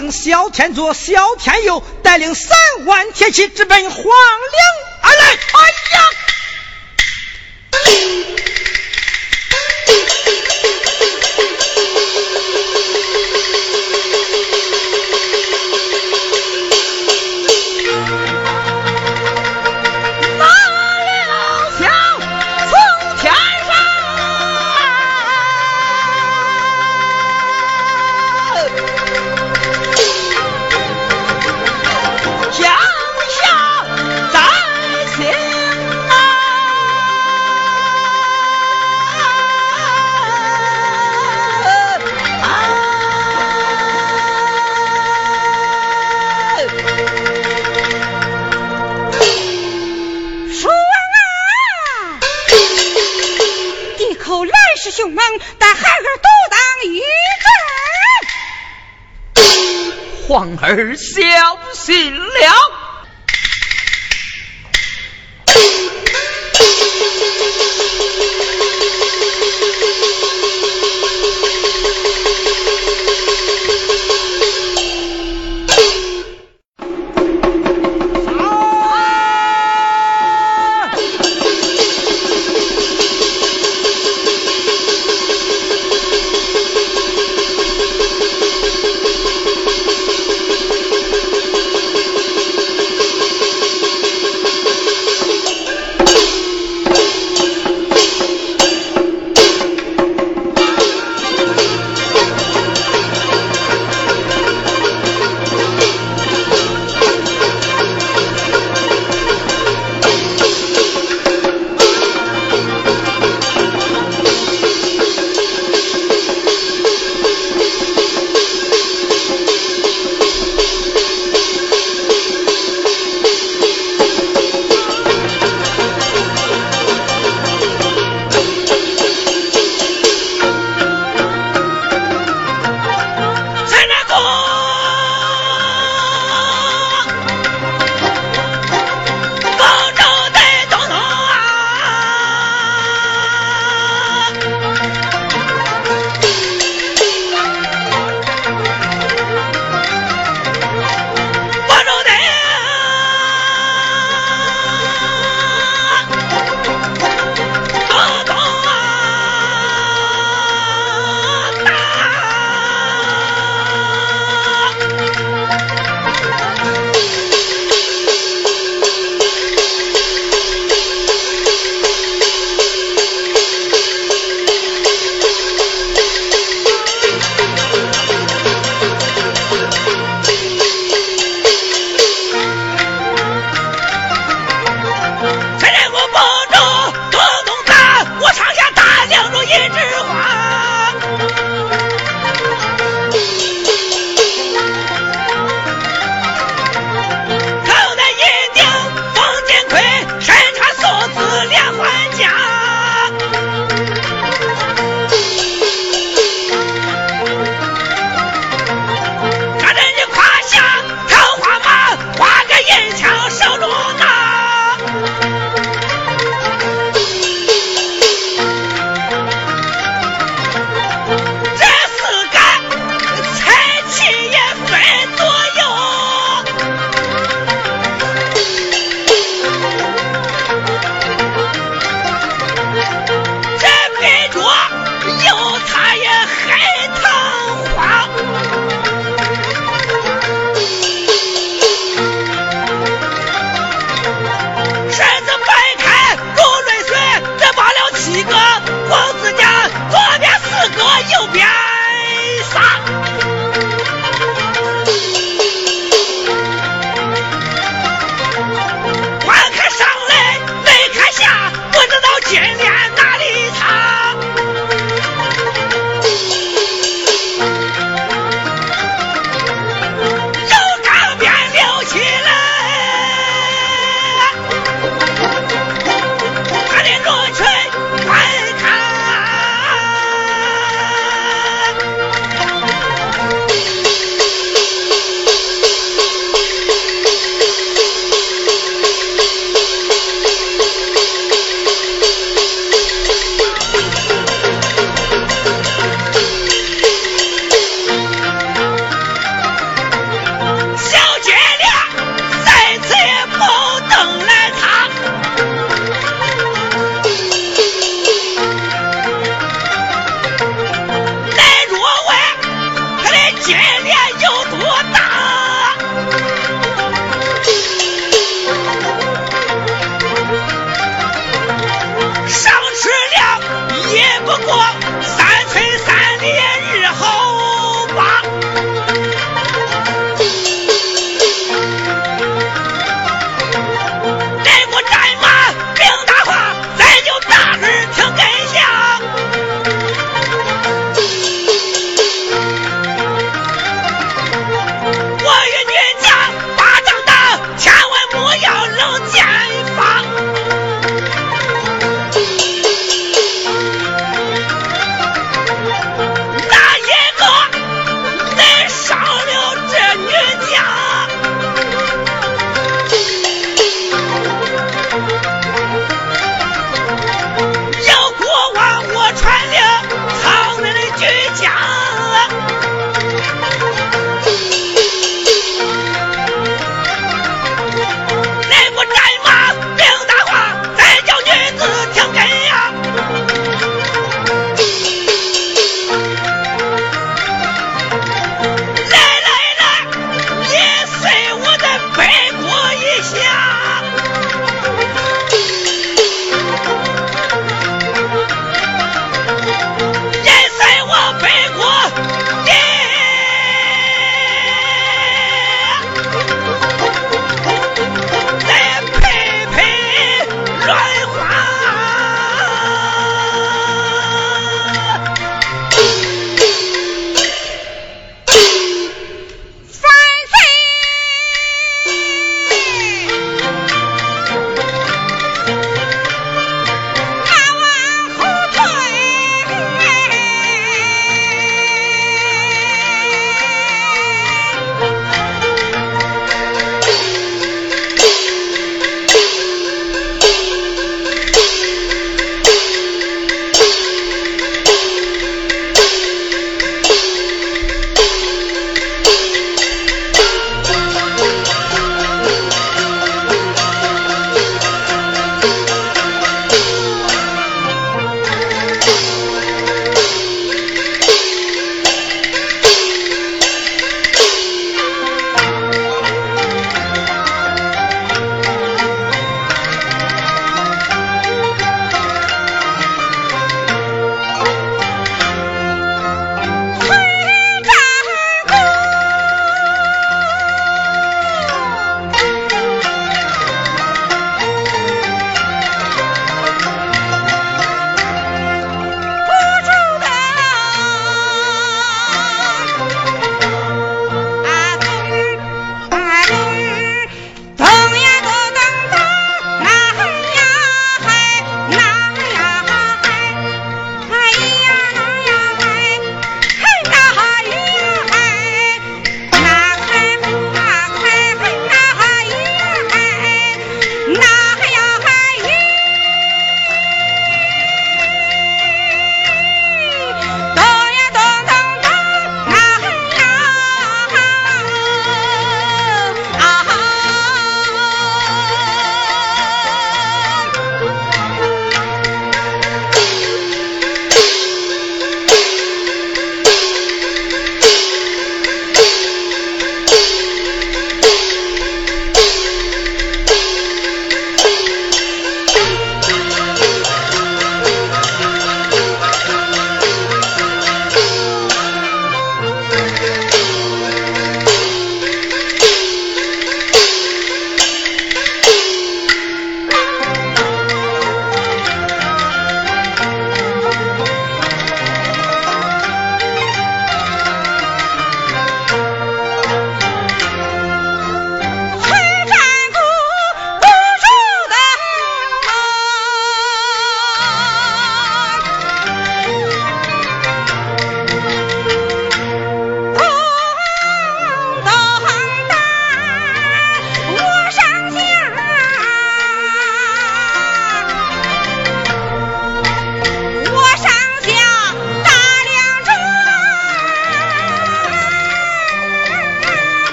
辽兵小天左、小天右带领三万铁骑直奔黄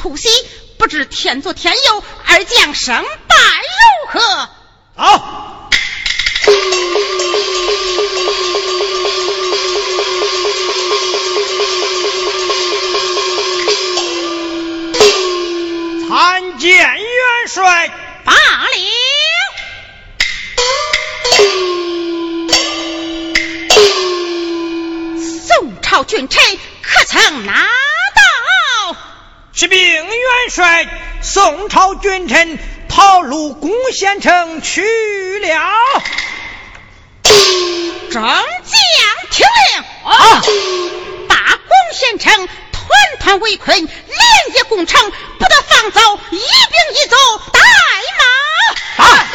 突袭，不知天作天佑，二将胜败如何？好。参见元帅。罢了。宋朝君臣可曾拿到？启禀元帅，宋朝君臣跑路攻县城去了。众将听令！啊！大攻县城。团团围困，连夜攻城，不得放走一兵一卒，带马。啊！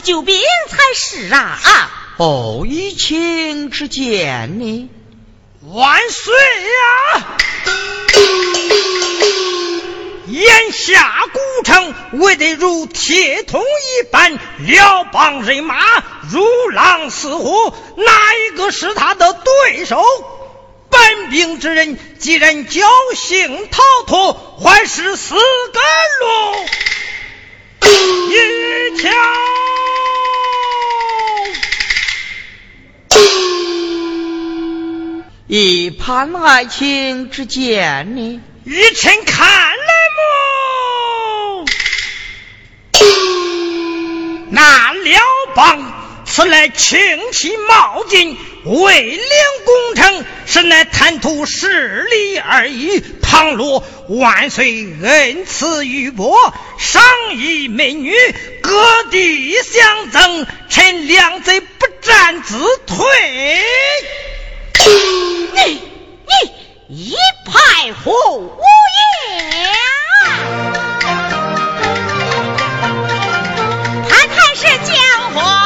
救兵才是啊！啊！哦，一情之见呢？万岁呀！眼下古城围得如铁桶一般，辽邦人马如狼似虎，哪一个是他的对手？本兵之人，既然侥幸逃脱，还是死个路一条。以潘爱卿之见呢？依臣看来么？那辽邦。此乃轻骑冒进，为领攻城，实乃贪图势力而已。倘若万岁恩赐玉帛，赏一美女，各地相赠，臣两贼不战自退。你你一派胡言，他才是贱货。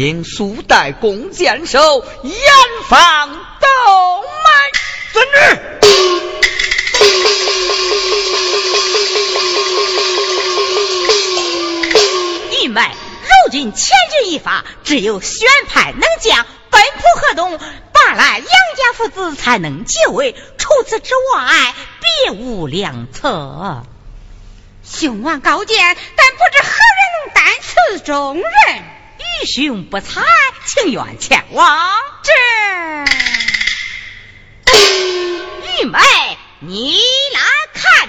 潘爱卿速带弓箭手严防东门。遵旨。玉梅，如今千钧一发，只有选派能将。奔赴河东，罢来杨家父子才能结位。除此之外，别无良策。兄王高见，但不知何人能担此重任。于兄不才，情愿前往这玉妹，你来看。